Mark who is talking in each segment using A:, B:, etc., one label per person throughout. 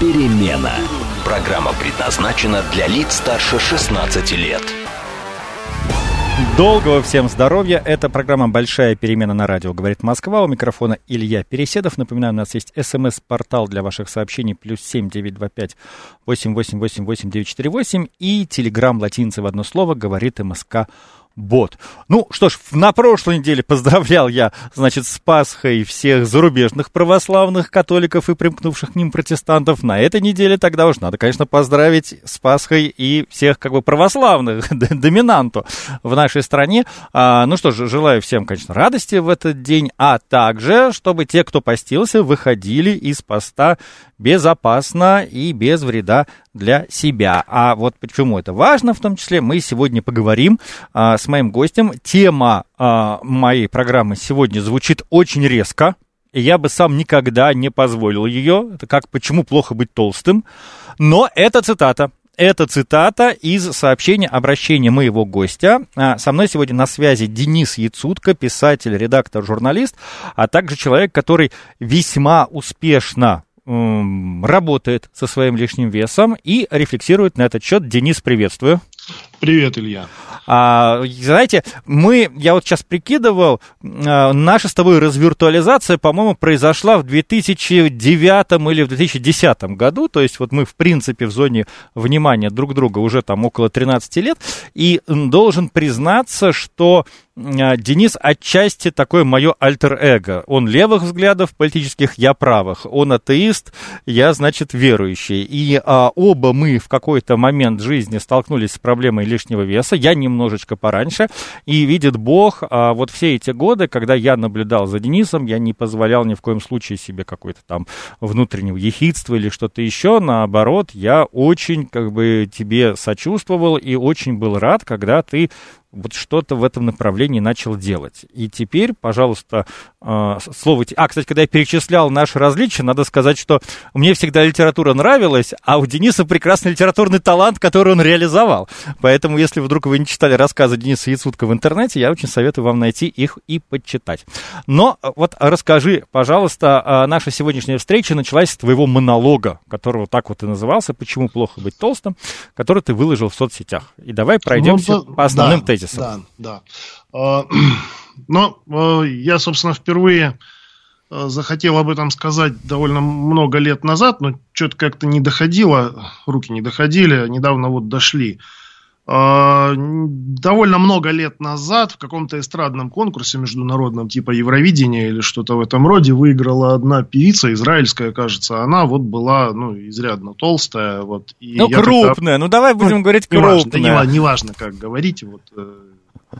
A: перемена». Программа предназначена для лиц старше 16 лет.
B: Долгого всем здоровья. Это программа «Большая перемена на радио», говорит Москва. У микрофона Илья Переседов. Напоминаю, у нас есть смс-портал для ваших сообщений плюс семь девять два пять восемь восемь восемь восемь девять четыре восемь и телеграмм латинцы в одно слово говорит МСК бот. Ну что ж, на прошлой неделе поздравлял я, значит, с Пасхой всех зарубежных православных католиков и примкнувших к ним протестантов. На этой неделе тогда уж надо, конечно, поздравить с Пасхой и всех как бы православных, доминанту в нашей стране. А, ну что ж, желаю всем, конечно, радости в этот день, а также, чтобы те, кто постился, выходили из поста безопасно и без вреда для себя. А вот почему это важно, в том числе, мы сегодня поговорим а, с моим гостем. Тема а, моей программы сегодня звучит очень резко, и я бы сам никогда не позволил ее. Это как «Почему плохо быть толстым?». Но это цитата. Это цитата из сообщения, обращения моего гостя. А, со мной сегодня на связи Денис Яцутко, писатель, редактор, журналист, а также человек, который весьма успешно работает со своим лишним весом и рефлексирует на этот счет. Денис, приветствую.
C: Привет, Илья.
B: А, знаете, мы, я вот сейчас прикидывал, а, наша с тобой развиртуализация, по-моему, произошла в 2009 или в 2010 году, то есть вот мы, в принципе, в зоне внимания друг друга уже там около 13 лет, и должен признаться, что а, Денис отчасти такое мое альтер-эго. Он левых взглядов политических, я правых. Он атеист, я, значит, верующий. И а, оба мы в какой-то момент жизни столкнулись с проблемой лишнего веса. Я немножечко пораньше. И видит Бог, а, вот все эти годы, когда я наблюдал за Денисом, я не позволял ни в коем случае себе какой-то там внутреннего ехидства или что-то еще. Наоборот, я очень как бы тебе сочувствовал и очень был рад, когда ты вот что-то в этом направлении начал делать. И теперь, пожалуйста, э, слово... А, кстати, когда я перечислял наши различия, надо сказать, что мне всегда литература нравилась, а у Дениса прекрасный литературный талант, который он реализовал. Поэтому, если вдруг вы не читали рассказы Дениса Яцутка в интернете, я очень советую вам найти их и почитать. Но вот расскажи, пожалуйста, а, наша сегодняшняя встреча началась с твоего монолога, которого так вот и назывался «Почему плохо быть толстым», который ты выложил в соцсетях. И давай пройдемся ну, по основным да тезисов.
C: Да, да. А, но а, я, собственно, впервые а, захотел об этом сказать довольно много лет назад, но что-то как-то не доходило, руки не доходили, недавно вот дошли. Довольно много лет назад в каком-то эстрадном конкурсе международном, типа Евровидения или что-то в этом роде, выиграла одна певица, израильская, кажется. Она вот была, ну, изрядно толстая. Вот,
B: и ну, крупная. Ну, давай будем ну, говорить крупная.
C: Неважно, неважно, как говорите. Вот, э,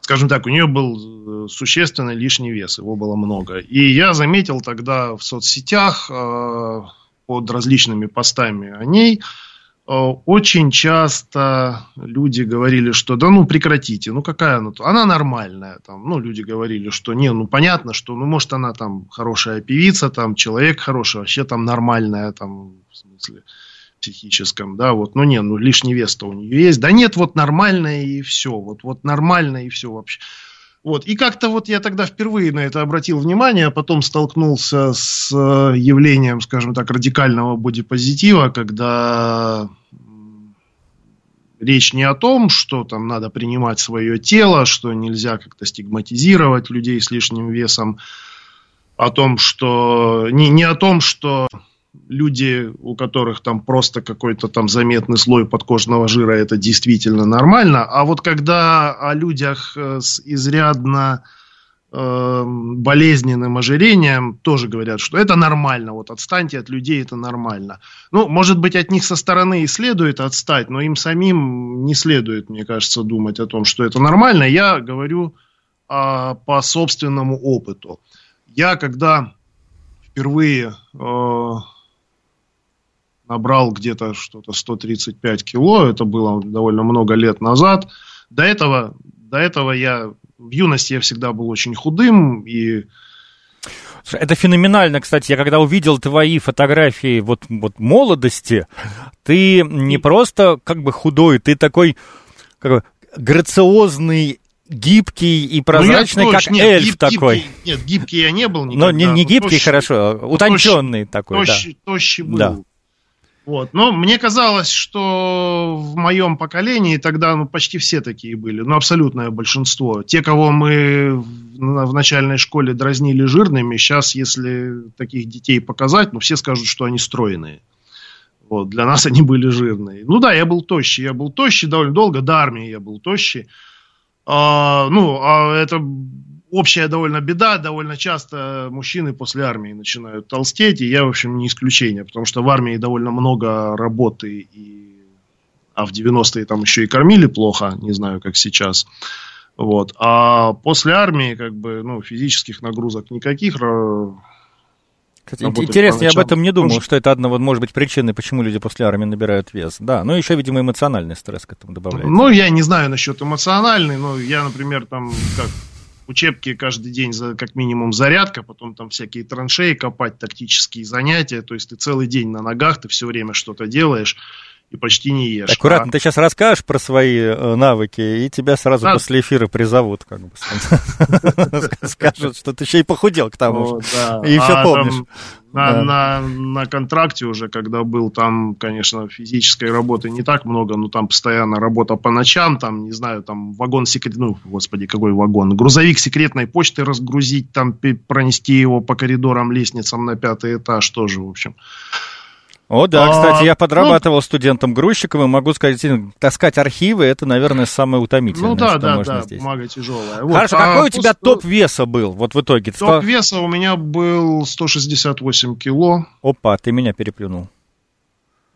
C: скажем так, у нее был э, существенный лишний вес, его было много. И я заметил тогда в соцсетях э, под различными постами о ней, очень часто люди говорили, что да ну прекратите, ну какая она, она нормальная, там, ну люди говорили, что не, ну понятно, что, ну может она там хорошая певица, там человек хороший, вообще там нормальная, там в смысле психическом, да, вот, ну не, ну лишний вес-то у нее есть, да нет, вот нормальная и все, вот, вот нормальная и все вообще. Вот. И как-то вот я тогда впервые на это обратил внимание, а потом столкнулся с э, явлением, скажем так, радикального бодипозитива, когда речь не о том, что там надо принимать свое тело, что нельзя как-то стигматизировать людей с лишним весом, о том, что не, не о том, что люди, у которых там просто какой-то там заметный слой подкожного жира, это действительно нормально. А вот когда о людях э, с изрядно э, болезненным ожирением тоже говорят, что это нормально, вот отстаньте от людей, это нормально. Ну, может быть, от них со стороны и следует отстать, но им самим не следует, мне кажется, думать о том, что это нормально. Я говорю э, по собственному опыту. Я когда впервые э, набрал где-то что-то 135 кило, это было довольно много лет назад. До этого, до этого я в юности я всегда был очень худым и
B: это феноменально, кстати. Я когда увидел твои фотографии вот, вот молодости, ты не просто как бы худой, ты такой как, грациозный гибкий и прозрачный, ну, как нет, эльф гиб, такой.
C: Гибкий, нет, гибкий я не был никогда.
B: Но не, не гибкий, тощий, хорошо, утонченный тощий, такой,
C: тощий, да. Тощий был. Да. Вот. Но мне казалось, что в моем поколении тогда ну, почти все такие были, ну абсолютное большинство. Те, кого мы в, начальной школе дразнили жирными, сейчас, если таких детей показать, ну все скажут, что они стройные. Вот, для нас они были жирные. Ну да, я был тощий, я был тощий довольно долго, до армии я был тощий. А, ну, а это общая довольно беда, довольно часто мужчины после армии начинают толстеть, и я, в общем, не исключение, потому что в армии довольно много работы, и... а в 90-е там еще и кормили плохо, не знаю, как сейчас. Вот. А после армии, как бы, ну, физических нагрузок никаких,
B: кстати, интересно, я об этом не думал, что это одна, вот, может быть, причина, почему люди после армии набирают вес. Да, ну еще, видимо, эмоциональный стресс к этому добавляется.
C: Ну, я не знаю насчет эмоциональный, но я, например, там, как учебки каждый день за, как минимум зарядка, потом там всякие траншеи копать, тактические занятия, то есть ты целый день на ногах, ты все время что-то делаешь, и почти не ешь.
B: Аккуратно, а... ты сейчас расскажешь про свои э, навыки, и тебя сразу да. после эфира призовут, как бы скажут, что ты еще и похудел к тому же. И все а помнишь.
C: На, на, на контракте уже, когда был, там, конечно, физической работы не так много, но там постоянно работа по ночам, там, не знаю, там вагон секрет, ну, господи, какой вагон, грузовик секретной почты разгрузить, там пронести его по коридорам, лестницам на пятый этаж тоже, в общем.
B: О, да, а, кстати, я подрабатывал ну, студентом-грузчиком и могу сказать, таскать архивы это, наверное, самое утомительное, ну, да, что да, можно да, здесь.
C: бумага тяжелая.
B: Вот. Хорошо, а какой у тебя топ веса был вот в итоге?
C: Топ веса у меня был 168 кило.
B: Опа, ты меня переплюнул.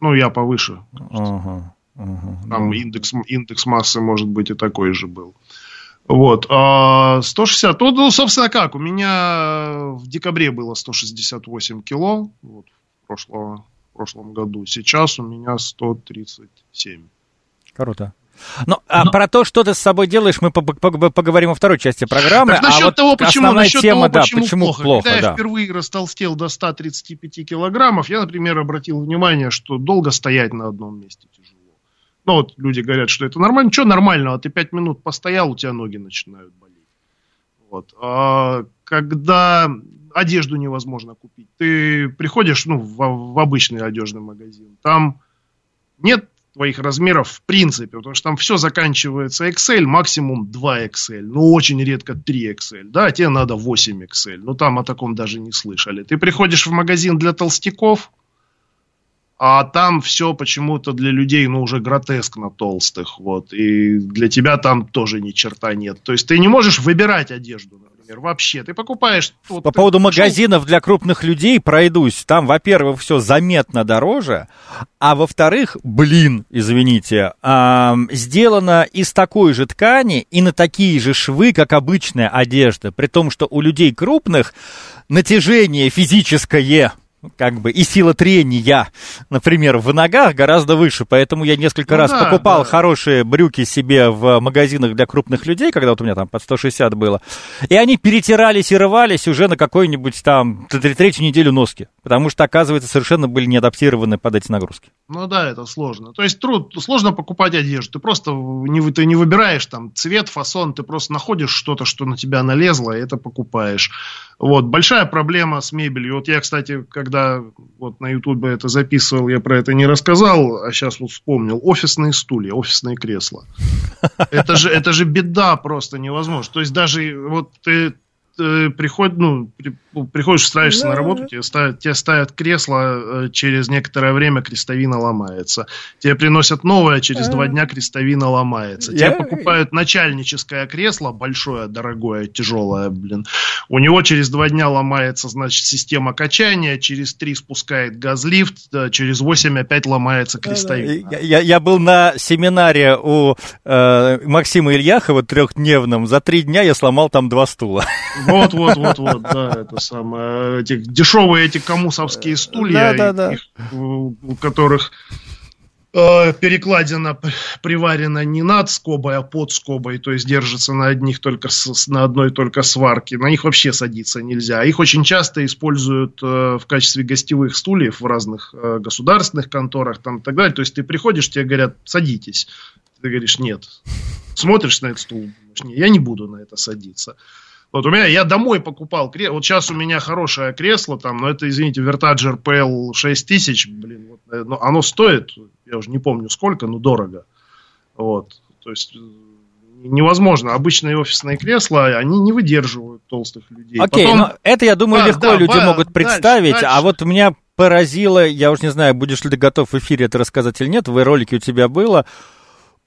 C: Ну, я повыше. Ага, ага, Там да. индекс, индекс массы, может быть, и такой же был. Вот. А 160, ну, ну, собственно, как, у меня в декабре было 168 кило, вот, прошлого прошлом году. Сейчас у меня 137.
B: Круто. Ну, а Но... про то, что ты с собой делаешь, мы поговорим во второй части программы.
C: Так, насчет
B: а вот
C: того, почему, насчет
B: тема,
C: того, почему, да, почему плохо.
B: плохо.
C: Когда
B: да.
C: я впервые растолстел до 135 килограммов, я, например, обратил внимание, что долго стоять на одном месте тяжело. Ну, вот люди говорят, что это нормально. Что нормального? Ты пять минут постоял, у тебя ноги начинают болеть. Вот. А когда одежду невозможно купить. Ты приходишь ну, в, в обычный одежный магазин, там нет твоих размеров в принципе, потому что там все заканчивается XL, максимум 2 XL, ну очень редко 3 XL, да, тебе надо 8 XL, ну там о таком даже не слышали. Ты приходишь в магазин для толстяков, а там все почему-то для людей, ну, уже гротескно толстых, вот, и для тебя там тоже ни черта нет. То есть ты не можешь выбирать одежду, например, вообще. Ты покупаешь...
B: Вот, По поводу пошел... магазинов для крупных людей пройдусь. Там, во-первых, все заметно дороже, а во-вторых, блин, извините, э, сделано из такой же ткани и на такие же швы, как обычная одежда. При том, что у людей крупных натяжение физическое как бы и сила трения, например, в ногах гораздо выше, поэтому я несколько ну, раз да, покупал да. хорошие брюки себе в магазинах для крупных людей, когда вот у меня там под 160 было, и они перетирались и рвались уже на какой-нибудь там третью неделю носки, потому что, оказывается, совершенно были не адаптированы под эти нагрузки.
C: Ну да, это сложно. То есть труд, сложно покупать одежду, ты просто не, ты не выбираешь там цвет, фасон, ты просто находишь что-то, что на тебя налезло, и это покупаешь. Вот, большая проблема с мебелью. Вот я, кстати, когда вот на Ютубе это записывал, я про это не рассказал, а сейчас вот вспомнил. Офисные стулья, офисные кресла. Это же, это же беда просто невозможно. То есть даже вот ты э, приход, ну, при, приходишь, устраиваешься да. на работу, тебе ставят, тебе ставят кресло, э, через некоторое время крестовина ломается. Тебе приносят новое, через а. два дня крестовина ломается. Я... Тебе покупают начальническое кресло, большое, дорогое, тяжелое, блин. У него через два дня ломается, значит, система качания, через три спускает газлифт, через восемь опять ломается крестовина.
B: Я, я, я был на семинаре у э, Максима Ильяхова трехдневном, за три дня я сломал там два стула.
C: Вот, вот, вот, вот, да, это самое. Эти дешевые эти коммусовские стулья,
B: да, да,
C: да. у которых э, перекладина приварена не над скобой, а под скобой, то есть держится на одних только с, на одной только сварке. На них вообще садиться нельзя. Их очень часто используют э, в качестве гостевых стульев в разных э, государственных конторах там и так далее. То есть ты приходишь, тебе говорят, садитесь. Ты говоришь, нет. Смотришь на этот стул, думаешь, нет, я не буду на это садиться. Вот у меня, я домой покупал кресло, вот сейчас у меня хорошее кресло там, но это, извините, Vertager PL 6000, блин, вот, э, но оно стоит, я уже не помню сколько, но дорого. Вот, то есть э, невозможно. Обычные офисные кресла, они не выдерживают толстых людей.
B: Окей, Потом... но это, я думаю, да, легко да, люди да, могут представить, дальше, дальше. а вот меня поразило, я уж не знаю, будешь ли ты готов в эфире это рассказать или нет, в ролике у тебя было,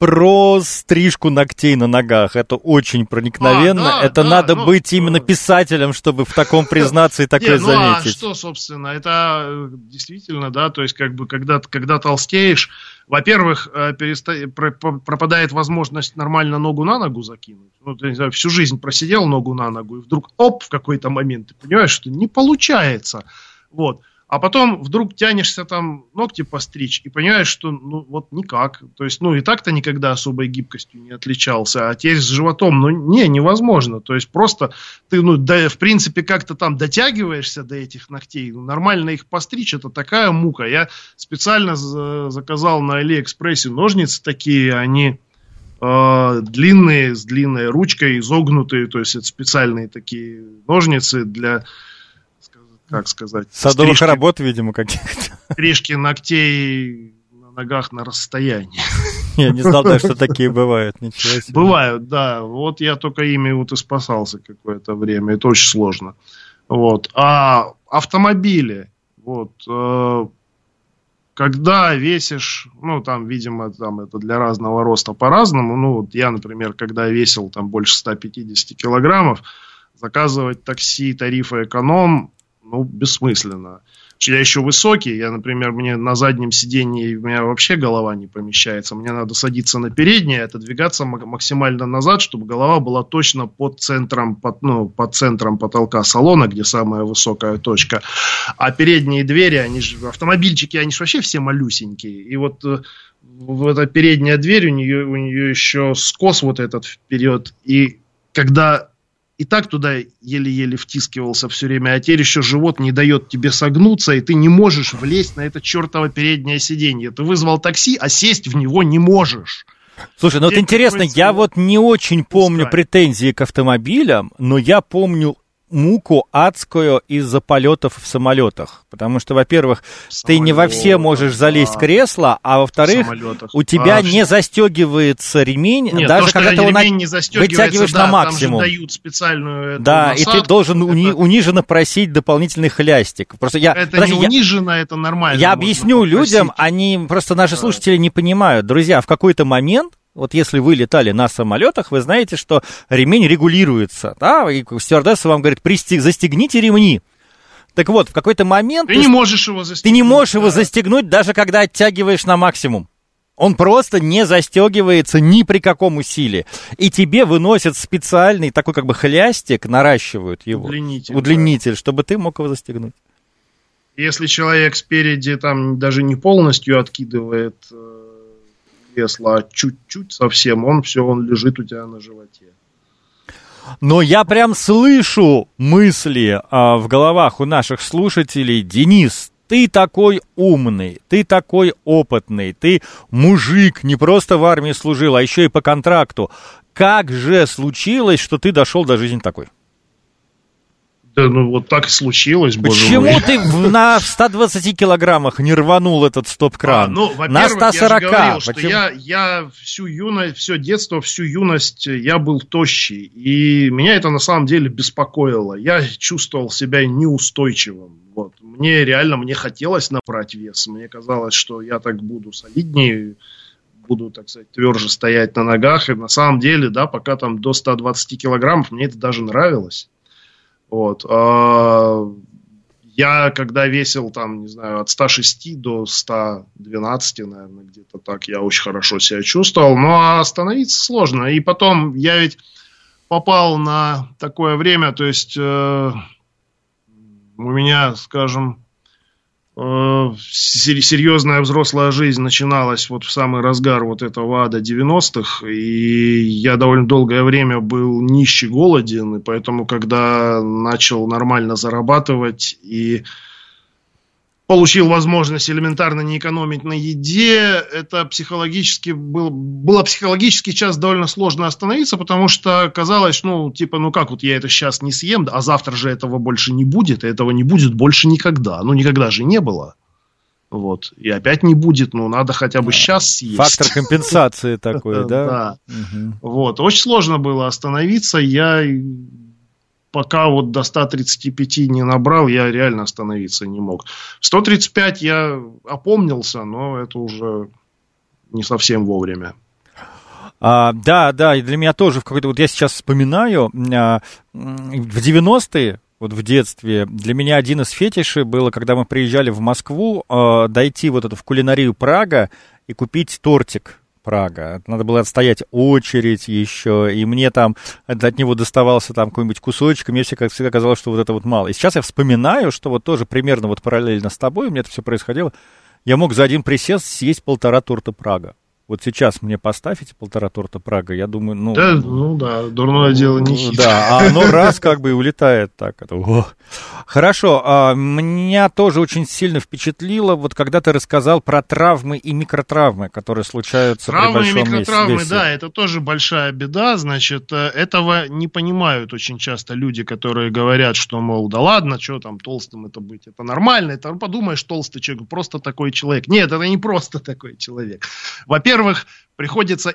B: про стрижку ногтей на ногах. Это очень проникновенно. А, да, это да, надо ну, быть именно писателем, чтобы в таком признаться и такое
C: ну,
B: заметить.
C: А что, собственно, это э, действительно, да, то есть как бы когда, когда толстеешь, во-первых, э, переста... пропадает возможность нормально ногу на ногу закинуть. Ну, ты, не знаю, всю жизнь просидел ногу на ногу, и вдруг, оп, в какой-то момент ты понимаешь, что не получается. Вот а потом вдруг тянешься там ногти постричь и понимаешь, что ну вот никак. То есть, ну и так-то никогда особой гибкостью не отличался, а теперь с животом, ну не, невозможно. То есть просто ты, ну да, в принципе как-то там дотягиваешься до этих ногтей, ну, нормально их постричь, это такая мука. Я специально заказал на Алиэкспрессе ножницы такие, они э, длинные, с длинной ручкой, изогнутые, то есть это специальные такие ножницы для как сказать...
B: Садовых стрижки, работ, видимо, каких-то.
C: Стрижки ногтей на ногах на расстоянии.
B: Я не знал даже, что такие бывают. Ничего
C: себе. Бывают, да. Вот я только ими вот и спасался какое-то время. Это очень сложно. Вот. А автомобили, вот, э, когда весишь, ну, там, видимо, там это для разного роста по-разному. Ну, вот я, например, когда весил там больше 150 килограммов, заказывать такси тарифа эконом ну, бессмысленно. Я еще высокий, я, например, мне на заднем сидении, у меня вообще голова не помещается, мне надо садиться на переднее, отодвигаться максимально назад, чтобы голова была точно под центром, под, ну, под центром потолка салона, где самая высокая точка. А передние двери, они же, автомобильчики, они же вообще все малюсенькие. И вот э, в эта передняя дверь, у нее, у нее еще скос вот этот вперед, и когда и так туда еле-еле втискивался все время, а теперь еще живот не дает тебе согнуться, и ты не можешь влезть на это чертово переднее сиденье. Ты вызвал такси, а сесть в него не можешь.
B: Слушай, ну вот интересно, я вот не очень помню претензии к автомобилям, но я помню муку адскую из-за полетов в самолетах. Потому что, во-первых, ты не во все можешь залезть в кресло, а во-вторых, у тебя а, не застегивается ремень, Нет, даже то, когда ты его на... не вытягиваешь да, на максимум. Там же дают специальную да, насадку, и ты должен это... уни... униженно просить дополнительный хлястик.
C: Просто я, это подожди, не унижено, я... это нормально.
B: Я объясню людям, они просто наши слушатели не понимают. Друзья, в какой-то момент вот если вы летали на самолетах, вы знаете, что ремень регулируется, да, и стюардесса вам говорит, застегните ремни. Так вот, в какой-то момент...
C: Ты, ты не можешь его застегнуть.
B: Ты не можешь да. его застегнуть, даже когда оттягиваешь на максимум. Он просто не застегивается ни при каком усилии. И тебе выносят специальный такой как бы хлястик, наращивают его. Удлинитель. Удлинитель, да. чтобы ты мог его застегнуть.
C: Если человек спереди там даже не полностью откидывает э, кресла, а чуть-чуть совсем, он все, он лежит у тебя на животе.
B: Но я прям слышу мысли а, в головах у наших слушателей. Денис, ты такой умный, ты такой опытный, ты мужик, не просто в армии служил, а еще и по контракту. Как же случилось, что ты дошел до жизни такой?
C: Да, ну вот так и случилось,
B: Почему мой. ты на 120 килограммах не рванул этот стоп-кран? А,
C: ну, на 140. Я, говорил, что я, я всю юность, все детство, всю юность я был тощий. И меня это на самом деле беспокоило. Я чувствовал себя неустойчивым. Вот. Мне реально, мне хотелось набрать вес. Мне казалось, что я так буду солиднее, буду, так сказать, тверже стоять на ногах. И на самом деле, да, пока там до 120 килограммов, мне это даже нравилось. Вот. А, я когда весил там, не знаю, от 106 до 112, наверное, где-то так, я очень хорошо себя чувствовал. Ну, а остановиться сложно. И потом я ведь попал на такое время, то есть э, у меня, скажем, серьезная взрослая жизнь начиналась вот в самый разгар вот этого ада 90-х, и я довольно долгое время был нищий, голоден, и поэтому, когда начал нормально зарабатывать и получил возможность элементарно не экономить на еде, это психологически был, было психологически сейчас довольно сложно остановиться, потому что казалось, ну, типа, ну как вот я это сейчас не съем, а завтра же этого больше не будет, и этого не будет больше никогда. Ну, никогда же не было. Вот. И опять не будет, ну, надо хотя бы сейчас съесть.
B: Фактор компенсации такой, да?
C: Да. Вот. Очень сложно было остановиться. Я пока вот до 135 не набрал, я реально остановиться не мог. 135 я опомнился, но это уже не совсем вовремя.
B: А, да, да, и для меня тоже в какой-то... Вот я сейчас вспоминаю, а, в 90-е, вот в детстве, для меня один из фетишей было, когда мы приезжали в Москву, а, дойти вот эту в кулинарию Прага и купить тортик Прага. Надо было отстоять очередь еще, и мне там от него доставался там какой-нибудь кусочек, и мне всегда, всегда казалось, что вот это вот мало. И сейчас я вспоминаю, что вот тоже примерно вот параллельно с тобой у меня это все происходило. Я мог за один присест съесть полтора торта Прага. Вот сейчас мне поставите полтора торта Прага, я думаю, ну...
C: Да, ну да, дурное дело не хитро.
B: Да, а оно раз как бы и улетает так. Это, о. Хорошо, а, меня тоже очень сильно впечатлило, вот когда ты рассказал про травмы и микротравмы, которые случаются
C: травмы
B: при большом
C: и микротравмы,
B: весе.
C: да, это тоже большая беда, значит, э, этого не понимают очень часто люди, которые говорят, что, мол, да ладно, что там толстым это быть, это нормально, это, ну, подумаешь, толстый человек, просто такой человек. Нет, это не просто такой человек. Во-первых, во-первых, приходится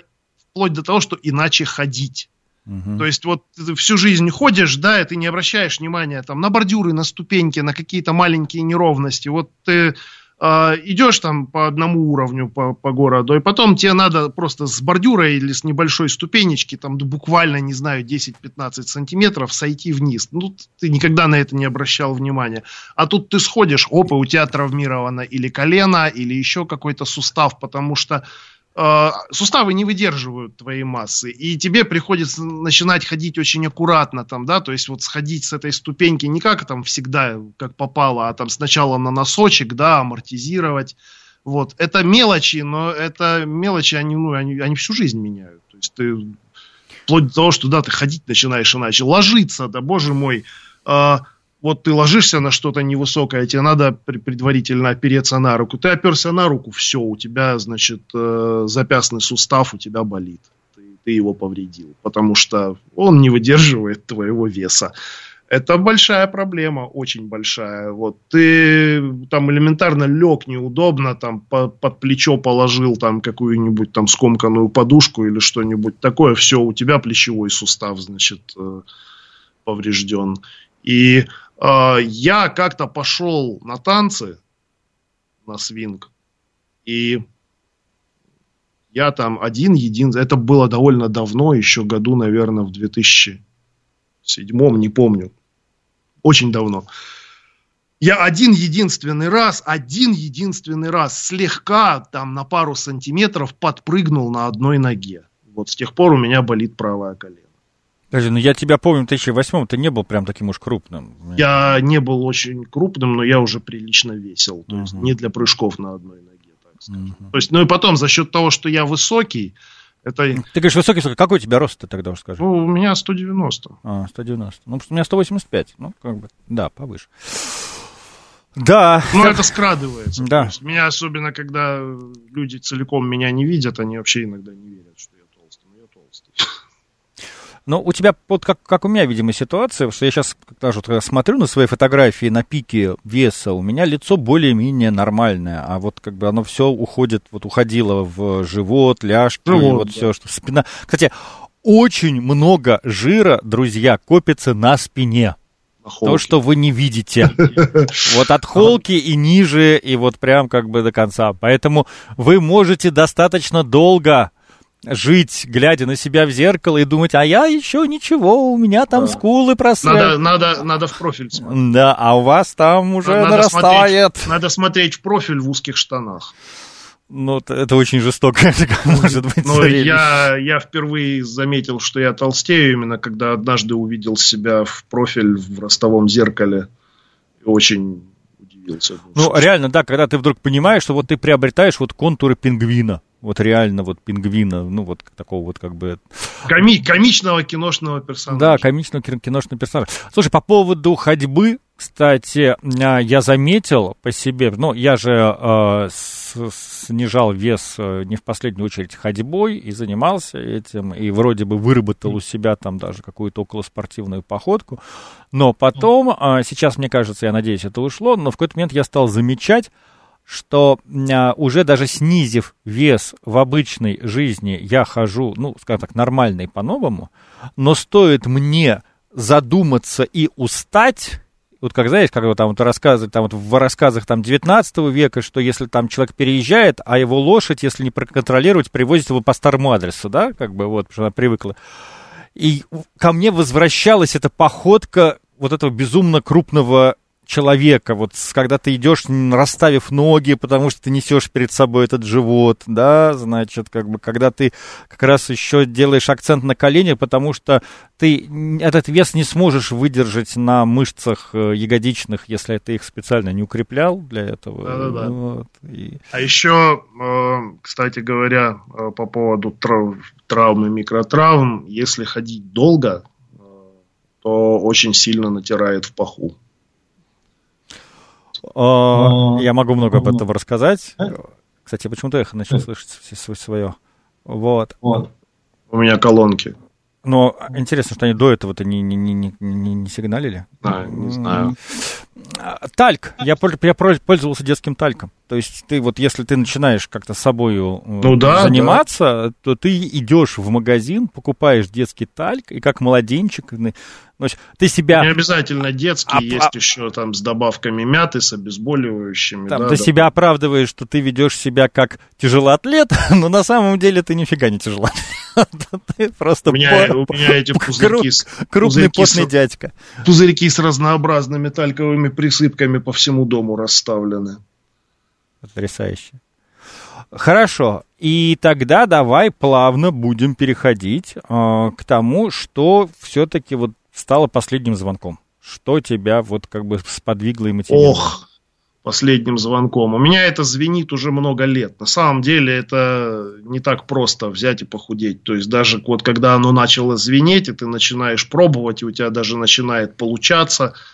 C: вплоть до того, что иначе ходить. Угу. То есть вот ты всю жизнь ходишь, да, и ты не обращаешь внимания там на бордюры, на ступеньки, на какие-то маленькие неровности. Вот ты э, идешь там по одному уровню по, по городу, и потом тебе надо просто с бордюра или с небольшой ступенечки, там буквально, не знаю, 10-15 сантиметров сойти вниз. Ну, ты никогда на это не обращал внимания. А тут ты сходишь, опа, у тебя травмировано или колено, или еще какой-то сустав, потому что Э, суставы не выдерживают твоей массы, и тебе приходится начинать ходить очень аккуратно там, да, то есть вот сходить с этой ступеньки не как там всегда, как попало, а там сначала на носочек, да, амортизировать, вот, это мелочи, но это мелочи, они, ну, они, они всю жизнь меняют, то есть ты вплоть до того, что, да, ты ходить начинаешь иначе, ложиться, да, боже мой, э, вот ты ложишься на что-то невысокое, тебе надо предварительно опереться на руку. Ты оперся на руку, все, у тебя, значит, э, запястный сустав у тебя болит. Ты, ты его повредил, потому что он не выдерживает твоего веса. Это большая проблема, очень большая. Вот ты там элементарно лег неудобно, там по, под плечо положил там какую-нибудь там скомканную подушку или что-нибудь такое, все, у тебя плечевой сустав, значит, э, поврежден. И я как-то пошел на танцы, на свинг, и я там один един, это было довольно давно, еще году, наверное, в 2007, не помню, очень давно. Я один единственный раз, один единственный раз слегка там на пару сантиметров подпрыгнул на одной ноге. Вот с тех пор у меня болит правая колено.
B: Подожди, ну я тебя помню, в 2008 ты не был прям таким уж крупным.
C: Я не был очень крупным, но я уже прилично весил. То uh-huh. есть не для прыжков на одной ноге, так скажем. Uh-huh. То есть, ну и потом, за счет того, что я высокий, это... Ты
B: говоришь высокий, высокий. Какой у тебя рост, ты тогда уже скажи?
C: Ну, у меня 190.
B: А, 190. Ну, у меня 185. Ну, как бы, да, повыше. Да.
C: Ну, это скрадывается.
B: Да.
C: меня особенно, когда люди целиком меня не видят, они вообще иногда не верят, что
B: но у тебя, вот как, как у меня, видимо, ситуация, что я сейчас даже вот, смотрю на свои фотографии на пике веса, у меня лицо более-менее нормальное, а вот как бы оно все уходит, вот уходило в живот, ляжки, ну, вот да. все, что спина. Кстати, очень много жира, друзья, копится на спине. То, что вы не видите. Вот от холки и ниже, и вот прям как бы до конца. Поэтому вы можете достаточно долго жить, глядя на себя в зеркало и думать, а я еще ничего, у меня там да. скулы просрали.
C: Надо, надо, надо в профиль смотреть.
B: Да, а у вас там уже надо нарастает.
C: Смотреть, надо смотреть в профиль в узких штанах.
B: Ну, это очень жестоко, может быть.
C: Но я, я впервые заметил, что я толстею, именно когда однажды увидел себя в профиль в ростовом зеркале. Очень удивился.
B: Ну, реально, да, когда ты вдруг понимаешь, что вот ты приобретаешь вот контуры пингвина. Вот реально вот пингвина, ну вот такого вот как бы...
C: Коми комичного киношного персонажа.
B: Да, комичного киношного персонажа. Слушай, по поводу ходьбы, кстати, а, я заметил по себе, ну, я же э, снижал вес э, не в последнюю очередь ходьбой и занимался этим, и вроде бы выработал у себя там даже какую-то околоспортивную походку, но потом, э, сейчас, мне кажется, я надеюсь, это ушло, но в какой-то момент я стал замечать, что а, уже даже снизив вес в обычной жизни, я хожу, ну, скажем так, нормальный по-новому, но стоит мне задуматься и устать, вот как, знаете, как там вот рассказывают, там вот в рассказах там 19 века, что если там человек переезжает, а его лошадь, если не проконтролировать, привозит его по старому адресу, да, как бы вот, потому что она привыкла. И ко мне возвращалась эта походка вот этого безумно крупного человека, вот когда ты идешь, расставив ноги, потому что ты несешь перед собой этот живот, да, значит, как бы, когда ты как раз еще делаешь акцент на колени, потому что ты этот вес не сможешь выдержать на мышцах э, ягодичных, если ты их специально не укреплял для этого.
C: Да-да-да. Вот, и... А еще, э, кстати говоря, э, по поводу трав, травм и микротравм, если ходить долго, то очень сильно натирает в паху.
B: О, я могу много об этом рассказать. Кстати, почему-то эхо начал слышать свое. Вот. вот.
C: У меня колонки.
B: Но интересно, что они до этого-то не, не, не, не, не сигналили.
C: А, не знаю.
B: Тальк. Я, я пользовался детским тальком. То есть ты вот, если ты начинаешь как-то собой ну, да, заниматься, да. то ты идешь в магазин, покупаешь детский тальк, и как младенчик, ну, ты себя...
C: Не обязательно детский, а, есть а... еще там с добавками мяты, с обезболивающими.
B: Там, да, ты да. себя оправдываешь, что ты ведешь себя как тяжелоатлет, но на самом деле ты нифига не тяжелоатлет. Ты просто
C: у меня, у меня эти пузырьки,
B: крупный потный дядька.
C: Пузырьки с разнообразными тальковыми присыпками по всему дому расставлены.
B: Потрясающе. Хорошо. И тогда давай плавно будем переходить э, к тому, что все-таки вот стало последним звонком. Что тебя вот как бы сподвигло и мотивировало?
C: Ох, последним звонком. У меня это звенит уже много лет. На самом деле это не так просто взять и похудеть. То есть даже вот когда оно начало звенеть, и ты начинаешь пробовать, и у тебя даже начинает получаться –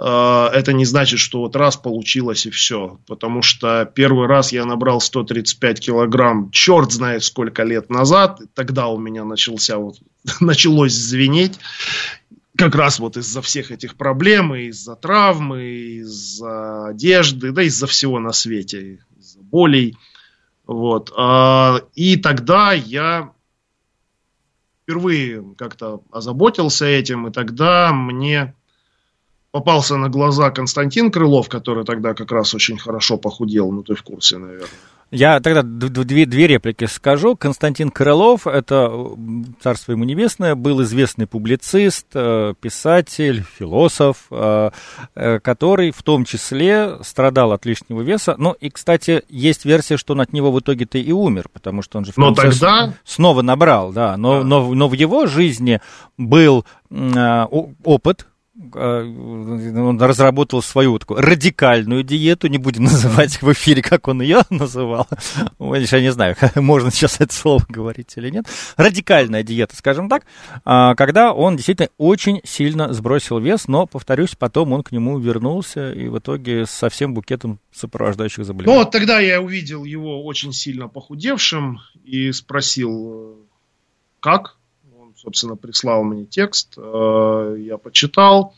C: это не значит, что вот раз получилось и все. Потому что первый раз я набрал 135 килограмм, черт знает сколько лет назад. Тогда у меня начался вот, началось звенеть. Как раз вот из-за всех этих проблем, из-за травмы, из-за одежды, да из-за всего на свете, из-за болей. Вот. А, и тогда я впервые как-то озаботился этим, и тогда мне попался на глаза Константин Крылов, который тогда как раз очень хорошо похудел, ну ты в курсе, наверное.
B: Я тогда две, две реплики скажу. Константин Крылов, это царство ему небесное, был известный публицист, э, писатель, философ, э, э, который в том числе страдал от лишнего веса. Ну и, кстати, есть версия, что он от него в итоге-то и умер, потому что он же в
C: конце но тогда...
B: снова набрал, да. Но, да. Но, но в его жизни был опыт он разработал свою такую радикальную диету, не будем называть в эфире, как он ее называл. Я не знаю, можно сейчас это слово говорить или нет. Радикальная диета, скажем так, а, когда он действительно очень сильно сбросил вес, но, повторюсь, потом он к нему вернулся и в итоге со всем букетом сопровождающих заболеваний.
C: Ну, вот тогда я увидел его очень сильно похудевшим и спросил, как? Собственно, прислал мне текст, э, я почитал,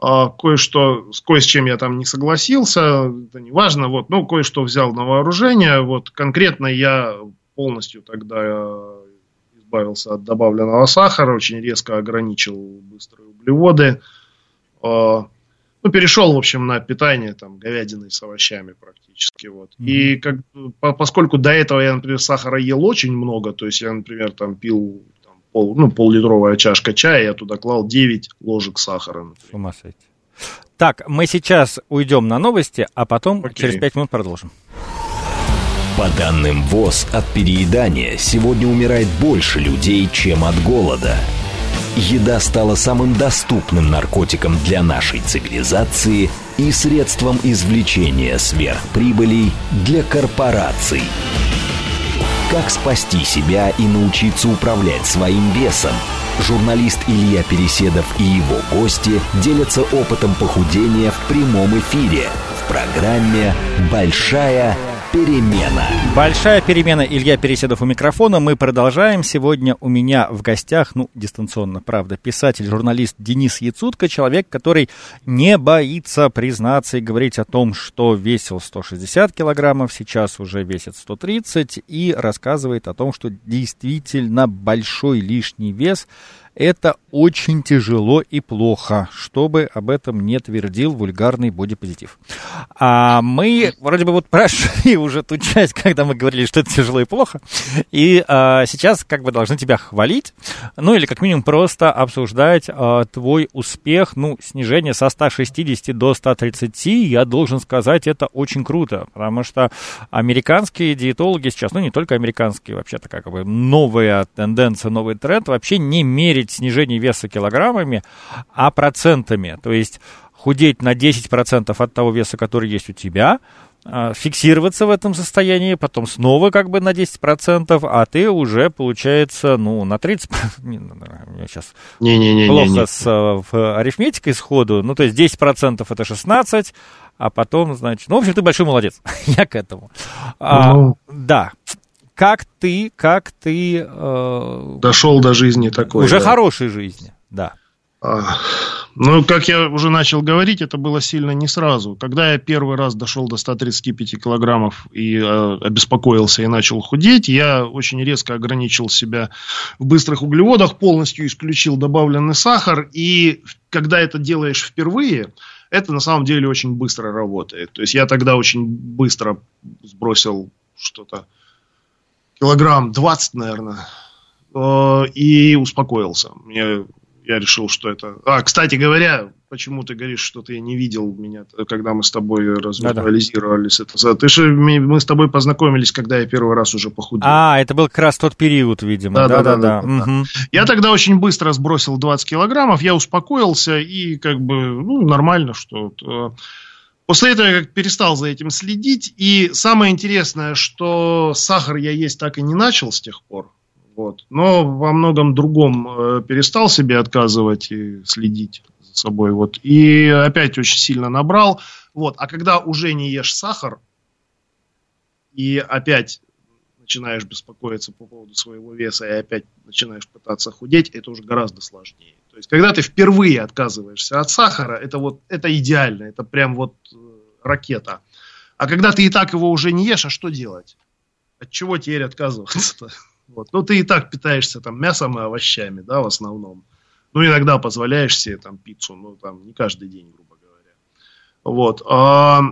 C: а, кое-что, кое с чем я там не согласился, это не важно, вот, ну, кое-что взял на вооружение, вот, конкретно я полностью тогда избавился от добавленного сахара, очень резко ограничил быстрые углеводы, ну, перешел, в общем, на питание там говядиной с овощами практически, вот. Mm-hmm. И как, по, поскольку до этого я, например, сахара ел очень много, то есть я, например, там пил пол, ну, пол-литровая чашка чая, я туда клал 9 ложек сахара. Например. С ума сойти.
B: Так, мы сейчас уйдем на новости, а потом Окей. через 5 минут продолжим.
A: По данным ВОЗ, от переедания сегодня умирает больше людей, чем от голода. Еда стала самым доступным наркотиком для нашей цивилизации и средством извлечения сверхприбылей для корпораций. Как спасти себя и научиться управлять своим весом? Журналист Илья Переседов и его гости делятся опытом похудения в прямом эфире в программе «Большая перемена».
B: Большая перемена. Илья Переседов у микрофона. Мы продолжаем. Сегодня у меня в гостях, ну, дистанционно, правда, писатель, журналист Денис Яцутко, человек, который не боится признаться и говорить о том, что весил 160 килограммов, сейчас уже весит 130, и рассказывает о том, что действительно большой лишний вес – это очень тяжело и плохо, чтобы об этом не твердил вульгарный бодипозитив. А мы вроде бы вот прошли уже ту часть, когда мы говорили, что это тяжело и плохо, и а, сейчас как бы должны тебя хвалить, ну или как минимум просто обсуждать а, твой успех, ну, снижение со 160 до 130, я должен сказать, это очень круто, потому что американские диетологи сейчас, ну не только американские, вообще-то как бы новая тенденция, новый тренд, вообще не мерить мерить снижение веса килограммами, а процентами. То есть худеть на 10% от того веса, который есть у тебя, а, фиксироваться в этом состоянии, потом снова как бы на 10%, а ты уже, получается, ну, на 30%, не, сейчас не, не, не, плохо не, не. с в арифметикой сходу, ну, то есть 10% это 16, а потом, значит, ну, в общем, ты большой молодец, я к этому. А, ну... Да, как ты, как ты...
C: Э, Дошел до жизни такой.
B: Уже да. хорошей жизни, да.
C: А, ну, как я уже начал говорить, это было сильно не сразу. Когда я первый раз дошел до 135 килограммов и э, обеспокоился и начал худеть, я очень резко ограничил себя в быстрых углеводах, полностью исключил добавленный сахар. И когда это делаешь впервые, это на самом деле очень быстро работает. То есть я тогда очень быстро сбросил что-то килограмм 20, наверное, э, и успокоился. Мне, я решил, что это... А, кстати говоря, почему ты говоришь, что ты не видел меня, когда мы с тобой развизуализировались. Это, ты же, мы с тобой познакомились, когда я первый раз уже похудел.
B: А, это был как раз тот период, видимо. Да, да, да. да, да, да.
C: Угу. Я тогда очень быстро сбросил 20 килограммов, я успокоился и как бы, ну, нормально, что... Э, После этого я как перестал за этим следить. И самое интересное, что сахар я есть так и не начал с тех пор. Вот. Но во многом другом э, перестал себе отказывать и следить за собой. Вот. И опять очень сильно набрал. Вот. А когда уже не ешь сахар, и опять начинаешь беспокоиться по поводу своего веса и опять начинаешь пытаться худеть, это уже гораздо сложнее. То есть, когда ты впервые отказываешься от сахара, это вот, это идеально, это прям вот э, ракета. А когда ты и так его уже не ешь, а что делать? От чего теперь отказываться-то? Вот. Ну, ты и так питаешься там мясом и овощами, да, в основном. Ну, иногда позволяешь себе там пиццу, ну, там, не каждый день, грубо говоря. Вот. А,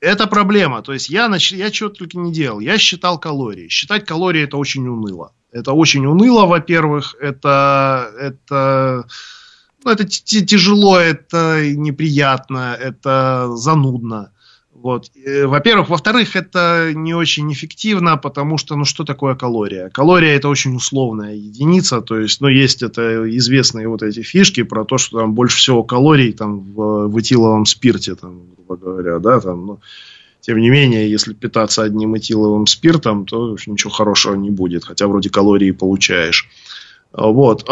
C: это проблема. То есть, я, нач... я чего только не делал. Я считал калории. Считать калории это очень уныло. Это очень уныло, во-первых, это, это, ну, это тяжело, это неприятно, это занудно. Вот. Во-первых. Во-вторых, это не очень эффективно, потому что, ну, что такое калория? Калория – это очень условная единица, то есть, ну, есть это известные вот эти фишки про то, что там больше всего калорий там в, в этиловом спирте, там, грубо говоря, да, там, ну, тем не менее, если питаться одним этиловым спиртом, то ничего хорошего не будет, хотя вроде калории получаешь. Вот.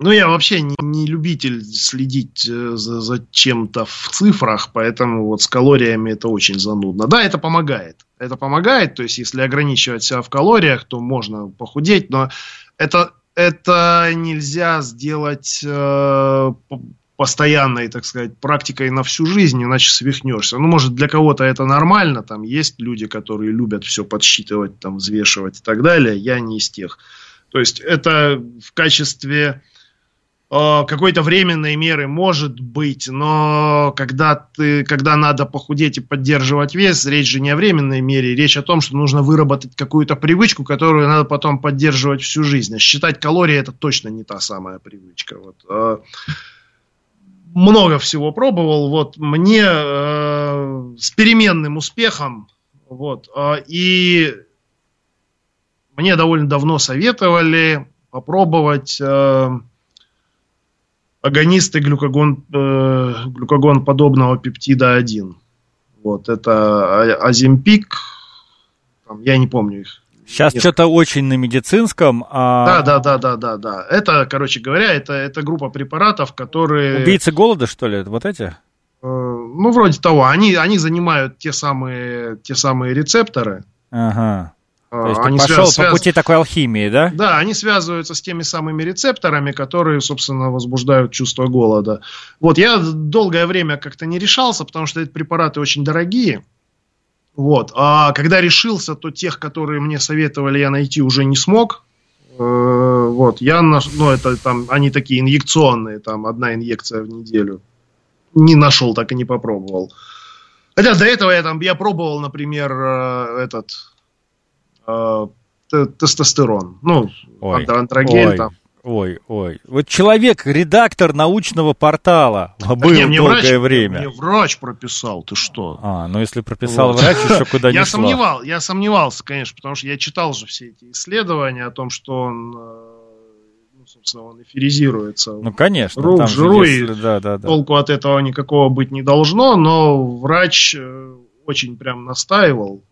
C: Ну, я вообще не, не любитель следить э, за, за чем-то в цифрах, поэтому вот с калориями это очень занудно. Да, это помогает. Это помогает, то есть, если ограничивать себя в калориях, то можно похудеть, но это, это нельзя сделать э, постоянной, так сказать, практикой на всю жизнь, иначе свихнешься. Ну, может, для кого-то это нормально, там есть люди, которые любят все подсчитывать, там, взвешивать и так далее, я не из тех. То есть, это в качестве э, какой-то временной меры может быть, но когда, ты, когда надо похудеть и поддерживать вес, речь же не о временной мере, речь о том, что нужно выработать какую-то привычку, которую надо потом поддерживать всю жизнь. А считать калории это точно не та самая привычка. Вот. Э, много всего пробовал. Вот мне э, с переменным успехом Вот. А, и мне довольно давно советовали попробовать э, агонисты глюкогон, э, глюкогон подобного пептида 1. Вот, это Оземпик, я не помню их.
B: Сейчас что-то очень на медицинском.
C: А... Да, да, да, да, да, да. Это, короче говоря, это, это группа препаратов, которые...
B: Убийцы голода, что ли, вот эти? Э,
C: ну, вроде того. Они, они занимают те самые, те самые рецепторы.
B: Ага. А, То есть они пошел связ... по пути такой алхимии, да?
C: Да, они связываются с теми самыми рецепторами, которые, собственно, возбуждают чувство голода. Вот, я долгое время как-то не решался, потому что эти препараты очень дорогие. Вот. А когда решился, то тех, которые мне советовали, я найти уже не смог. Э, вот. Я, наш... ну, это там, они такие инъекционные, там, одна инъекция в неделю. Не нашел, так и не попробовал. Хотя до этого я там, я пробовал, например, э, этот э, тестостерон. Ну,
B: ой, андрогель ой. там. Ой, ой. Вот человек, редактор научного портала, был не, мне долгое врач, время.
C: Мне врач прописал, ты что?
B: А, ну если прописал вот. врач, еще куда не
C: я сомневал, Я сомневался, конечно, потому что я читал же все эти исследования о том, что он, э, ну, собственно, он эфиризируется.
B: Ну, конечно.
C: Рук, там жиру, если, и да, да, да. толку от этого никакого быть не должно, но врач э, очень прям настаивал.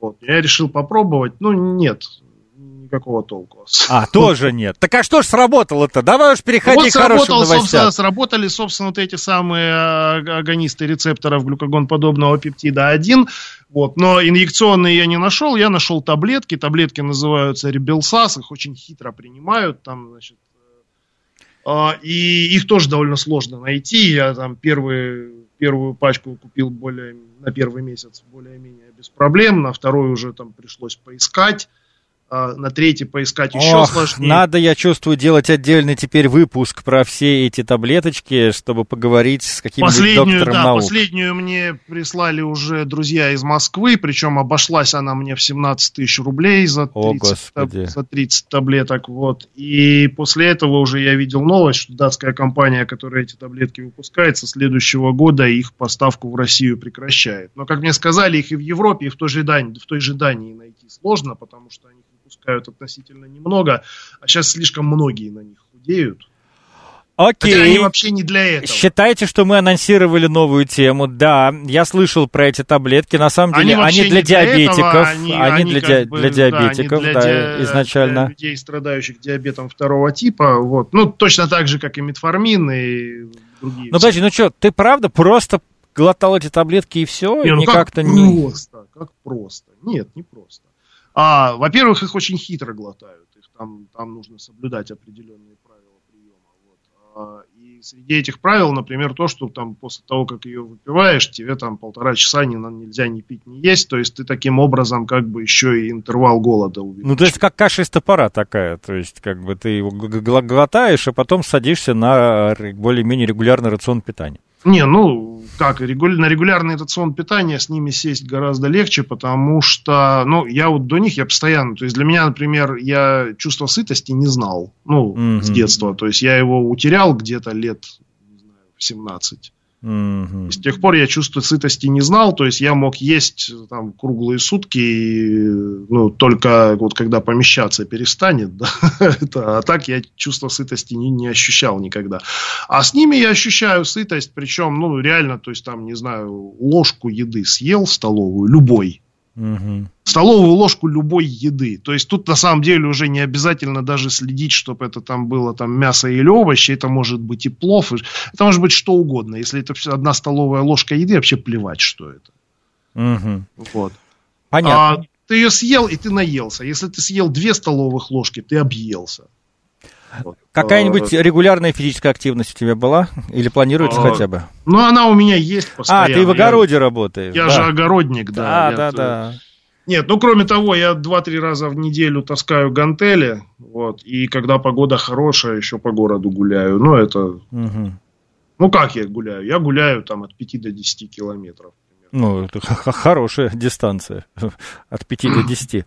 C: Вот. Я решил попробовать. Ну, нет, никакого толку.
B: А, тоже нет. Так а что ж сработало-то? Давай уж переходи вот к хорошим новостям.
C: Сработали, собственно, вот эти самые а, агонисты рецепторов глюкогон-подобного пептида 1. Вот. Но инъекционные я не нашел, я нашел таблетки. Таблетки называются Ребелсас, их очень хитро принимают. Там, значит, а, и их тоже довольно сложно найти. Я там первые, первую пачку купил более, на первый месяц более-менее без проблем, на второй уже там пришлось поискать. А, на третий поискать еще Ох, сложнее.
B: Надо, я чувствую, делать отдельный теперь выпуск про все эти таблеточки, чтобы поговорить с каким-нибудь последнюю, доктором да, наук.
C: Последнюю мне прислали уже друзья из Москвы, причем обошлась она мне в 17 тысяч рублей за 30, О, за 30 таблеток. Вот. И после этого уже я видел новость, что датская компания, которая эти таблетки выпускает, со следующего года их поставку в Россию прекращает. Но, как мне сказали, их и в Европе, и в той же Дании, в той же Дании найти сложно, потому что они выпускают относительно немного, а сейчас слишком многие на них худеют.
B: Окей.
C: Хотя они вообще не для этого.
B: Считайте, что мы анонсировали новую тему. Да, я слышал про эти таблетки. На самом деле, они, они для диабетиков. Этого, они, они, они для, бы, для диабетиков, да, да ди... изначально.
C: Для людей, страдающих диабетом второго типа. Вот. Ну, точно так же, как и метформин и другие.
B: Ну, подожди, ну что, ты правда просто глотал эти таблетки и все?
C: Не, ну как не... просто, как просто. Нет, не просто. А, во-первых, их очень хитро глотают. Их там, там нужно соблюдать определенные правила приема. Вот. А, и среди этих правил, например, то, что там после того, как ее выпиваешь, тебе там полтора часа не, нельзя ни пить, ни есть. То есть ты таким образом как бы еще и интервал голода увеличиваешь.
B: Ну, то есть как каша из топора такая. То есть как бы ты его глотаешь, а потом садишься на более-менее регулярный рацион питания.
C: Не, ну, как, на регулярный рацион питания с ними сесть гораздо легче, потому что, ну, я вот до них, я постоянно, то есть для меня, например, я чувство сытости не знал, ну, mm-hmm. с детства, то есть я его утерял где-то лет, не знаю, в 17. Угу. С тех пор я чувство сытости не знал, то есть я мог есть там круглые сутки, и, ну, только вот когда помещаться перестанет, да, это, а так я чувство сытости не, не ощущал никогда. А с ними я ощущаю сытость, причем, ну, реально, то есть там, не знаю, ложку еды съел столовую, любой, Угу. Столовую ложку любой еды. То есть тут на самом деле уже не обязательно даже следить, чтобы это там было там мясо или овощи. Это может быть и плов. Это может быть что угодно. Если это одна столовая ложка еды, вообще плевать, что это.
B: Угу.
C: Вот.
B: Понятно.
C: А, ты ее съел, и ты наелся. Если ты съел две столовых ложки, ты объелся.
B: Какая-нибудь а, регулярная физическая активность у тебя была? Или планируется а, хотя бы?
C: Ну, она у меня есть
B: постоянно. А, ты в огороде я, работаешь.
C: Я да. же огородник, да.
B: Да, я, да, да.
C: Нет, ну кроме того, я 2-3 раза в неделю таскаю гантели, вот, и когда погода хорошая, еще по городу гуляю. Ну, это... Угу. Ну, как я гуляю? Я гуляю там от 5 до 10 километров.
B: Примерно. Ну, это хорошая дистанция. От 5 до 10.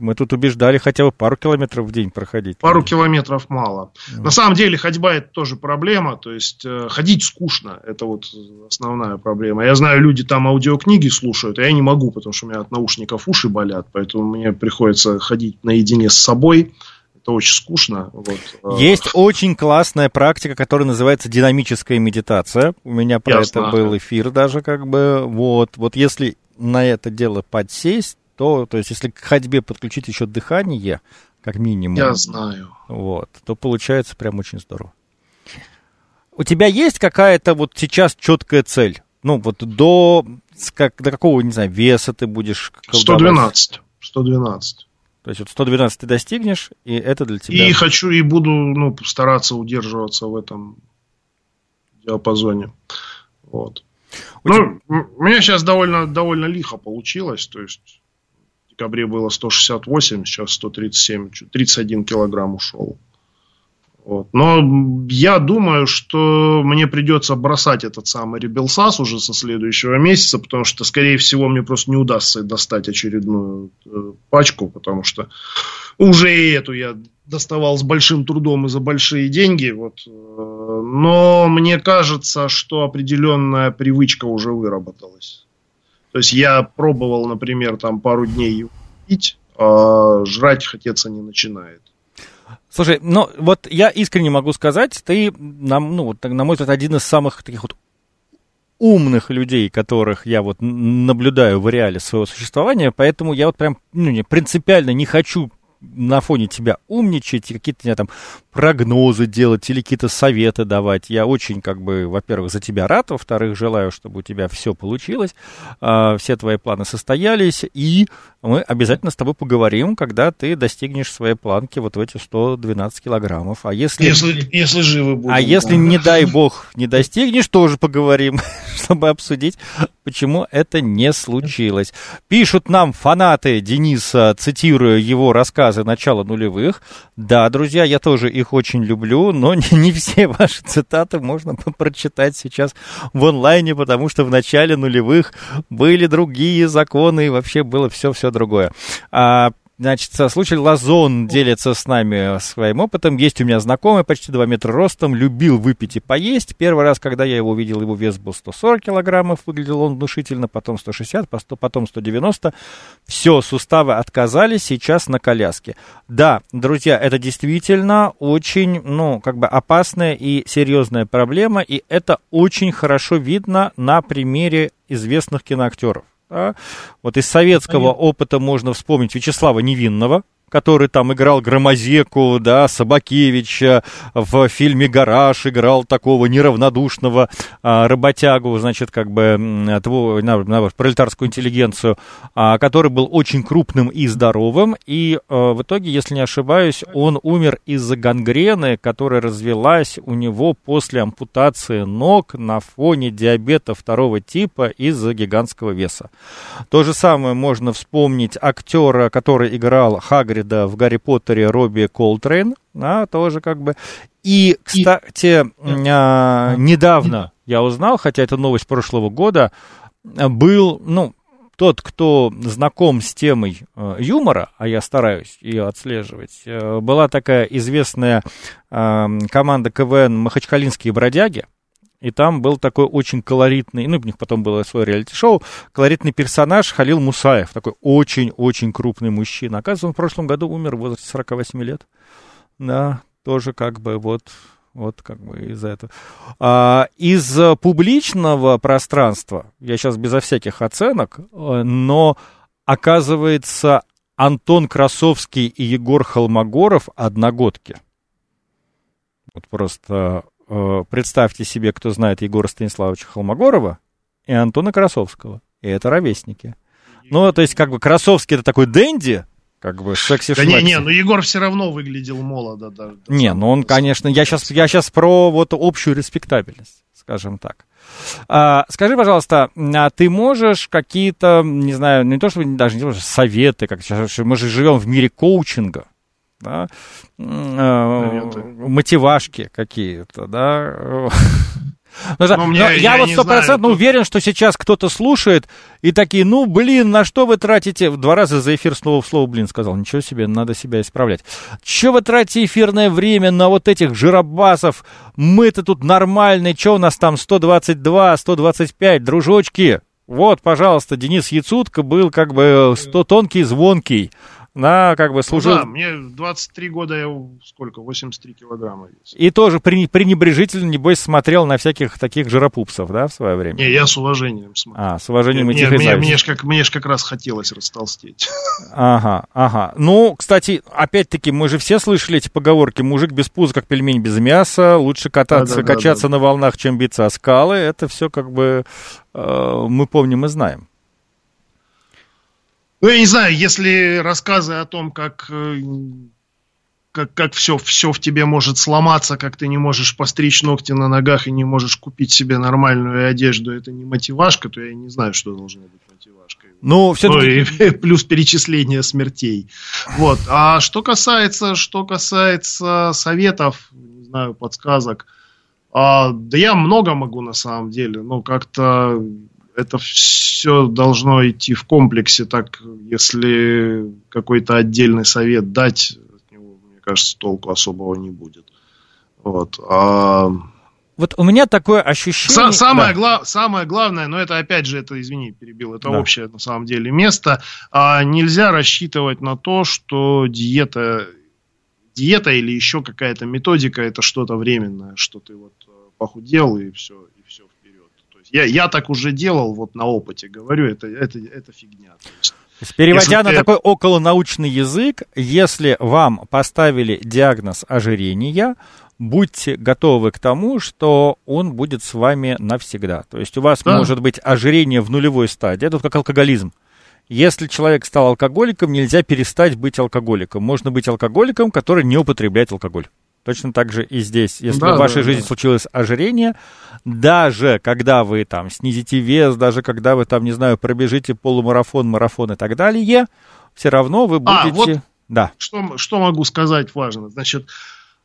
B: Мы тут убеждали хотя бы пару километров в день проходить.
C: Пару километров мало. Mm. На самом деле ходьба это тоже проблема. То есть э, ходить скучно. Это вот основная проблема. Я знаю, люди там аудиокниги слушают, а я не могу, потому что у меня от наушников уши болят. Поэтому мне приходится ходить наедине с собой. Это очень скучно. Вот.
B: Э. Есть очень классная практика, которая называется динамическая медитация. У меня про Ясно. это был эфир даже как бы. Вот, вот если на это дело подсесть, то, то есть если к ходьбе подключить еще дыхание, как минимум.
C: Я знаю.
B: Вот, то получается прям очень здорово. У тебя есть какая-то вот сейчас четкая цель? Ну, вот до, как, до какого, не знаю, веса ты будешь?
C: 112. 112.
B: То есть вот 112 ты достигнешь, и это для тебя...
C: И хочу, и буду ну, стараться удерживаться в этом диапазоне. Вот. У ну, тебя... у меня сейчас довольно, довольно лихо получилось. То есть декабре было 168, сейчас 137, 31 килограмм ушел. Вот. Но я думаю, что мне придется бросать этот самый Ребелсас уже со следующего месяца, потому что, скорее всего, мне просто не удастся достать очередную э, пачку, потому что уже и эту я доставал с большим трудом и за большие деньги. Вот. Э, но мне кажется, что определенная привычка уже выработалась. То есть я пробовал, например, там пару дней пить, а жрать хотеться не начинает.
B: Слушай, ну вот я искренне могу сказать, ты, нам, ну, вот, на мой взгляд, один из самых таких вот умных людей, которых я вот наблюдаю в реале своего существования, поэтому я вот прям ну, не, принципиально не хочу на фоне тебя умничать, какие-то там прогнозы делать или какие-то советы давать. Я очень, как бы, во-первых, за тебя рад, во-вторых, желаю, чтобы у тебя все получилось, э, все твои планы состоялись, и мы обязательно с тобой поговорим, когда ты достигнешь своей планки вот в эти 112 килограммов. А если...
C: Если, если живы будем.
B: А если, не дай бог, не достигнешь, тоже поговорим, чтобы обсудить, почему это не случилось. Пишут нам фанаты Дениса, цитируя его рассказы начала нулевых. Да, друзья, я тоже их очень люблю, но не, не все ваши цитаты можно прочитать сейчас в онлайне, потому что в начале нулевых были другие законы, и вообще было все-все другое. А, Значит, случай Лазон делится с нами своим опытом. Есть у меня знакомый, почти 2 метра ростом, любил выпить и поесть. Первый раз, когда я его увидел, его вес был 140 килограммов, выглядел он внушительно, потом 160, потом 190. Все, суставы отказались, сейчас на коляске. Да, друзья, это действительно очень, ну, как бы опасная и серьезная проблема, и это очень хорошо видно на примере известных киноактеров. Да? Вот из советского опыта можно вспомнить Вячеслава Невинного, который там играл Громозеку, да, Собакевича, в фильме «Гараж» играл такого неравнодушного а, работягу, значит, как бы, того, на, на пролетарскую интеллигенцию, а, который был очень крупным и здоровым, и а, в итоге, если не ошибаюсь, он умер из-за гангрены, которая развелась у него после ампутации ног на фоне диабета второго типа из-за гигантского веса. То же самое можно вспомнить актера, который играл Хагрид Хагрида в Гарри Поттере Робби Колтрейн, а, тоже как бы. И, кстати, И... А, недавно я узнал, хотя это новость прошлого года, был, ну, тот, кто знаком с темой э, юмора, а я стараюсь ее отслеживать, э, была такая известная команда КВН «Махачкалинские бродяги», и там был такой очень колоритный, ну, у них потом было свое реалити-шоу, колоритный персонаж Халил Мусаев, такой очень-очень крупный мужчина. Оказывается, он в прошлом году умер в возрасте 48 лет. Да, тоже как бы вот вот как бы из-за этого. А, из публичного пространства, я сейчас безо всяких оценок, э, но оказывается Антон Красовский и Егор Холмогоров одногодки. Вот просто представьте себе, кто знает Егора Станиславовича Холмогорова и Антона Красовского. И это ровесники. Ну, то есть, как бы, Красовский это такой денди, как бы секси
C: Да не, не, но Егор все равно выглядел молодо. Да,
B: да, не, ну он, конечно, я сейчас, я сейчас про вот общую респектабельность, скажем так. А, скажи, пожалуйста, а ты можешь какие-то, не знаю, не то чтобы даже не то, что советы, как сейчас, мы же живем в мире коучинга, да, э, мотивашки какие-то, да, Но, но, мне, я, я вот стопроцентно уверен, что сейчас кто-то слушает и такие, ну, блин, на что вы тратите... Два раза за эфир слово в слово, блин, сказал. Ничего себе, надо себя исправлять. Че вы тратите эфирное время на вот этих жиробасов? Мы-то тут нормальные, что у нас там 122, 125, дружочки? Вот, пожалуйста, Денис Яцутко был как бы 100 тонкий, звонкий на как бы служил...
C: Да, мне 23 года, я сколько, 83 килограмма весил.
B: И тоже пренебрежительно, небось, смотрел на всяких таких жиропупсов, да, в свое время?
C: Не, я с уважением смотрел.
B: А, с уважением
C: мне, этих мне, мне, ж как, мне ж как раз хотелось растолстеть.
B: Ага, ага. Ну, кстати, опять-таки, мы же все слышали эти поговорки, мужик без пуза, как пельмень без мяса, лучше кататься, да, да, качаться да, да. на волнах, чем биться о скалы, это все как бы э, мы помним и знаем.
C: Ну, я не знаю, если рассказы о том, как, э, как, как все, все в тебе может сломаться, как ты не можешь постричь ногти на ногах и не можешь купить себе нормальную одежду, это не мотивашка, то я не знаю, что должно быть мотивашкой.
B: Ну, все-таки...
C: Ну, и плюс перечисление смертей. Вот. А что касается, что касается советов, не знаю, подсказок, а, да я много могу на самом деле, но как-то это все должно идти в комплексе, так если какой-то отдельный совет дать, от него, мне кажется, толку особого не будет. Вот. А...
B: Вот у меня такое ощущение...
C: Самое, да. гла... Самое главное, но это опять же, это, извини, перебил, это да. общее на самом деле место. А нельзя рассчитывать на то, что диета, диета или еще какая-то методика это что-то временное, что ты вот э, похудел и все, я, я так уже делал, вот на опыте говорю, это, это, это фигня.
B: Есть, Переводя если на ты... такой околонаучный язык, если вам поставили диагноз ожирения, будьте готовы к тому, что он будет с вами навсегда. То есть у вас да. может быть ожирение в нулевой стадии, это как алкоголизм. Если человек стал алкоголиком, нельзя перестать быть алкоголиком. Можно быть алкоголиком, который не употребляет алкоголь. Точно так же и здесь. Если да, в вашей да, жизни да. случилось ожирение, даже когда вы там снизите вес, даже когда вы там, не знаю, пробежите полумарафон, марафон и так далее, все равно вы будете... А, вот
C: да. что, что могу сказать важно. Значит,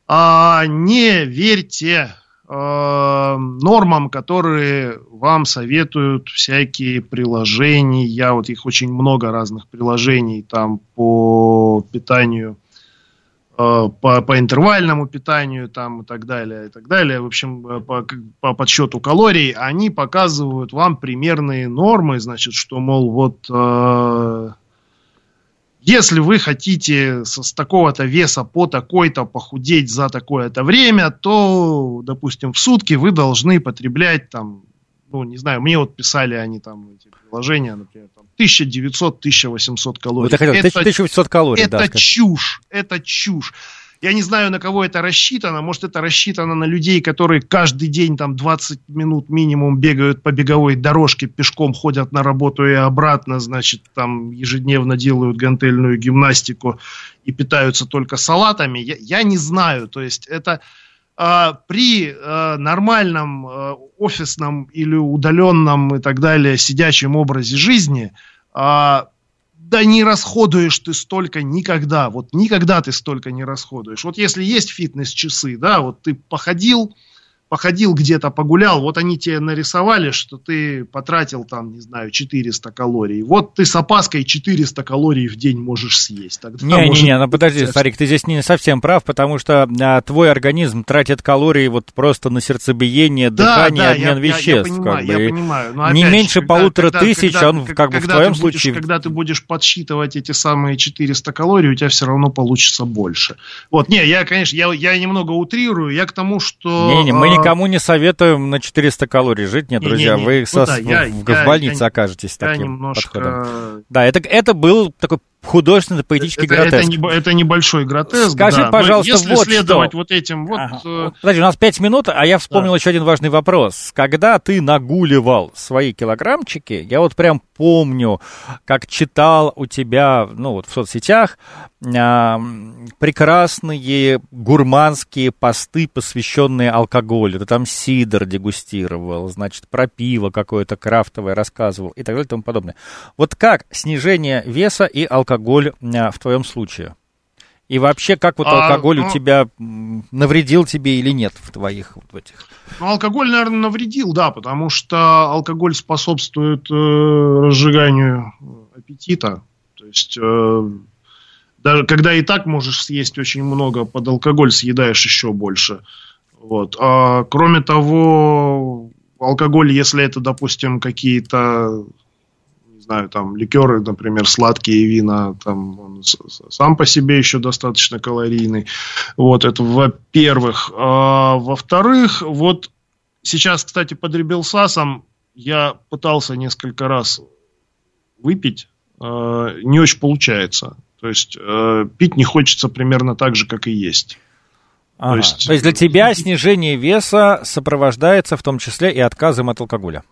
C: а, не верьте а, нормам, которые вам советуют всякие приложения. Вот их очень много разных приложений там по питанию по, по интервальному питанию там, и так далее, и так далее, в общем, э, по, по подсчету калорий, они показывают вам примерные нормы, значит, что, мол, вот э, если вы хотите с, с такого-то веса по такой-то похудеть за такое-то время, то, допустим, в сутки вы должны потреблять там, ну, не знаю, мне вот писали они там эти приложения, например, 1900-1800 калорий.
B: Вот хотел, это 1800 калорий,
C: Это да, чушь, это чушь. Я не знаю, на кого это рассчитано. Может, это рассчитано на людей, которые каждый день там 20 минут минимум бегают по беговой дорожке, пешком ходят на работу и обратно, значит, там ежедневно делают гантельную гимнастику и питаются только салатами. Я, я не знаю. То есть это при а, нормальном а, офисном или удаленном и так далее сидячем образе жизни, да не расходуешь ты столько никогда. Вот никогда ты столько не расходуешь. Вот если есть фитнес-часы, да, вот ты походил, походил где-то, погулял, вот они тебе нарисовали, что ты потратил там, не знаю, 400 калорий. Вот ты с опаской 400 калорий в день можешь съесть.
B: Не-не-не, ну подожди, Старик, ты здесь не совсем прав, потому что а, твой организм тратит калории вот просто на сердцебиение, да, дыхание, да, обмен я, веществ. Я, я
C: понимаю, как бы. я понимаю. Но
B: не меньше же, полутора когда, тысяч, когда, он как бы в твоем
C: будешь,
B: случае...
C: Когда ты будешь подсчитывать эти самые 400 калорий, у тебя все равно получится больше. Вот, не, я, конечно, я, я немного утрирую, я к тому, что...
B: Не-не, мы никому не советуем на 400 калорий жить. Нет, друзья, не, не, вы ну, со, да, в, я, в, в больнице я, окажетесь я таким немножко... подходом. Да, это, это был такой художественный поэтический
C: это,
B: гротеск.
C: Это, не, это небольшой гротеск.
B: Скажи,
C: да.
B: пожалуйста,
C: если
B: вот
C: следовать
B: что.
C: вот этим вот. Ага.
B: Э... Подожди, у нас пять минут, а я вспомнил да. еще один важный вопрос. Когда ты нагуливал свои килограммчики, я вот прям помню, как читал у тебя, ну вот в соцсетях, э, прекрасные гурманские посты, посвященные алкоголю. Ты там сидр дегустировал, значит, про пиво какое-то крафтовое рассказывал и так далее и тому подобное. Вот как снижение веса и алкоголь а, в твоем случае? И вообще, как вот а, алкоголь ну, у тебя навредил тебе или нет в твоих вот этих?
C: Ну, алкоголь, наверное, навредил, да, потому что алкоголь способствует э, разжиганию аппетита. То есть, э, даже когда и так можешь съесть очень много, под алкоголь съедаешь еще больше. Вот. А, кроме того, алкоголь, если это, допустим, какие-то знаю, там, ликеры, например, сладкие вина, там, он сам по себе еще достаточно калорийный. Вот, это во-первых. А, во-вторых, вот сейчас, кстати, под Ребелсасом я пытался несколько раз выпить, а, не очень получается. То есть, а, пить не хочется примерно так же, как и есть.
B: Ага. То, есть... То есть для тебя снижение веса сопровождается в том числе и отказом от алкоголя?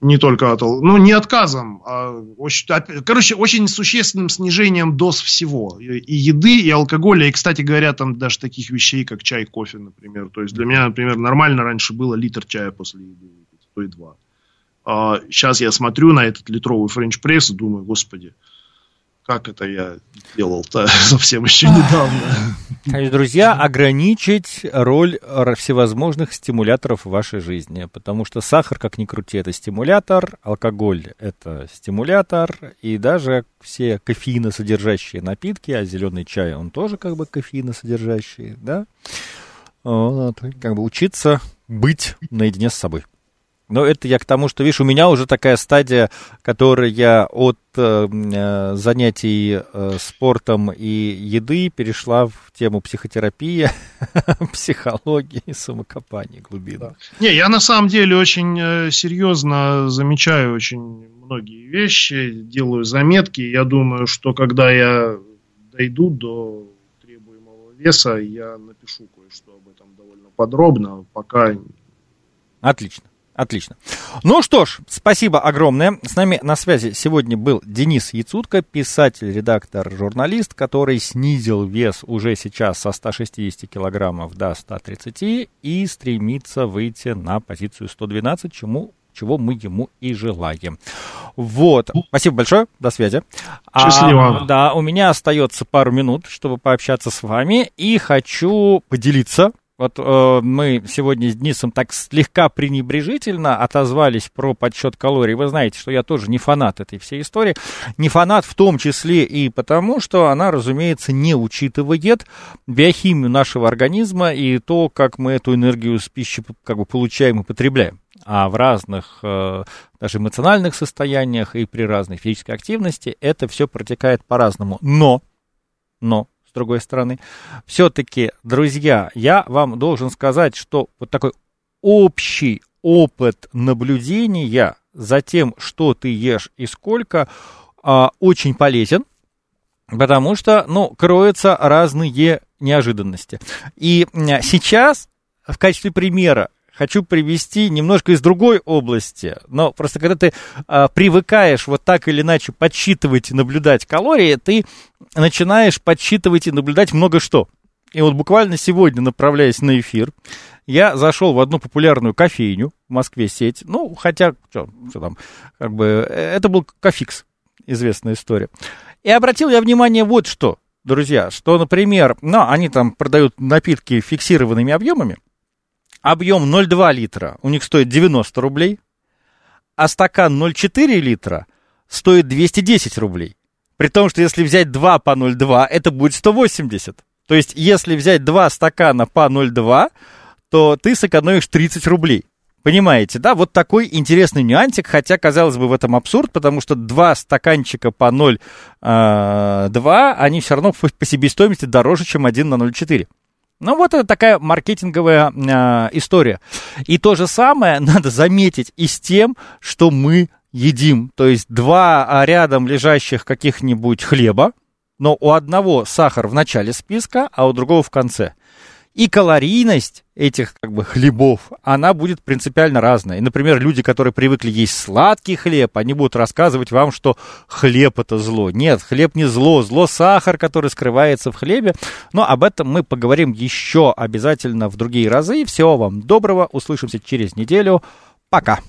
C: Не только от, ну не отказом, а очень, короче, очень существенным снижением доз всего. И еды, и алкоголя, и, кстати говоря, там даже таких вещей, как чай, кофе, например. То есть для меня, например, нормально раньше было литр чая после еды то и два. А сейчас я смотрю на этот литровый френч-пресс и думаю, господи, как это я делал-то совсем еще недавно.
B: То друзья, ограничить роль всевозможных стимуляторов в вашей жизни, потому что сахар, как ни крути, это стимулятор, алкоголь это стимулятор, и даже все кофеиносодержащие напитки, а зеленый чай, он тоже как бы кофеиносодержащий, да? Вот, как бы учиться быть наедине с собой. Но это я к тому, что, видишь, у меня уже такая стадия, которая от э, э, занятий э, спортом и еды перешла в тему психотерапии, психологии, самокопания глубины.
C: Не, я на самом деле очень э, серьезно замечаю очень многие вещи, делаю заметки. Я думаю, что когда я дойду до требуемого веса, я напишу кое-что об этом довольно подробно, пока...
B: Отлично. Отлично. Ну что ж, спасибо огромное. С нами на связи сегодня был Денис Яцутко, писатель, редактор, журналист, который снизил вес уже сейчас со 160 килограммов до 130 и стремится выйти на позицию 112, чему чего мы ему и желаем. Вот. Спасибо большое. До связи.
C: Счастливо.
B: А, да, у меня остается пару минут, чтобы пообщаться с вами. И хочу поделиться вот э, мы сегодня с Денисом так слегка пренебрежительно отозвались про подсчет калорий. Вы знаете, что я тоже не фанат этой всей истории. Не фанат в том числе и потому, что она, разумеется, не учитывает биохимию нашего организма и то, как мы эту энергию с пищи как бы получаем и потребляем. А в разных э, даже эмоциональных состояниях и при разной физической активности это все протекает по-разному. Но, но с другой стороны. Все-таки, друзья, я вам должен сказать, что вот такой общий опыт наблюдения за тем, что ты ешь и сколько, а, очень полезен, потому что, ну, кроются разные неожиданности. И сейчас, в качестве примера, хочу привести немножко из другой области. Но просто когда ты а, привыкаешь вот так или иначе подсчитывать и наблюдать калории, ты начинаешь подсчитывать и наблюдать много что. И вот буквально сегодня, направляясь на эфир, я зашел в одну популярную кофейню в Москве сеть. Ну, хотя, что, что там, как бы, это был кофикс, известная история. И обратил я внимание вот что, друзья, что, например, ну, они там продают напитки фиксированными объемами, объем 0,2 литра у них стоит 90 рублей, а стакан 0,4 литра стоит 210 рублей. При том, что если взять 2 по 0,2, это будет 180. То есть, если взять 2 стакана по 0,2, то ты сэкономишь 30 рублей. Понимаете, да? Вот такой интересный нюансик, хотя, казалось бы, в этом абсурд, потому что два стаканчика по 0,2, а, они все равно по себестоимости дороже, чем один на 0,4. Ну, вот это такая маркетинговая э, история. И то же самое надо заметить и с тем, что мы едим. То есть два а, рядом лежащих каких-нибудь хлеба, но у одного сахар в начале списка, а у другого в конце и калорийность этих как бы хлебов, она будет принципиально разная. И, например, люди, которые привыкли есть сладкий хлеб, они будут рассказывать вам, что хлеб это зло. Нет, хлеб не зло, зло сахар, который скрывается в хлебе. Но об этом мы поговорим еще обязательно в другие разы. Всего вам доброго, услышимся через неделю. Пока.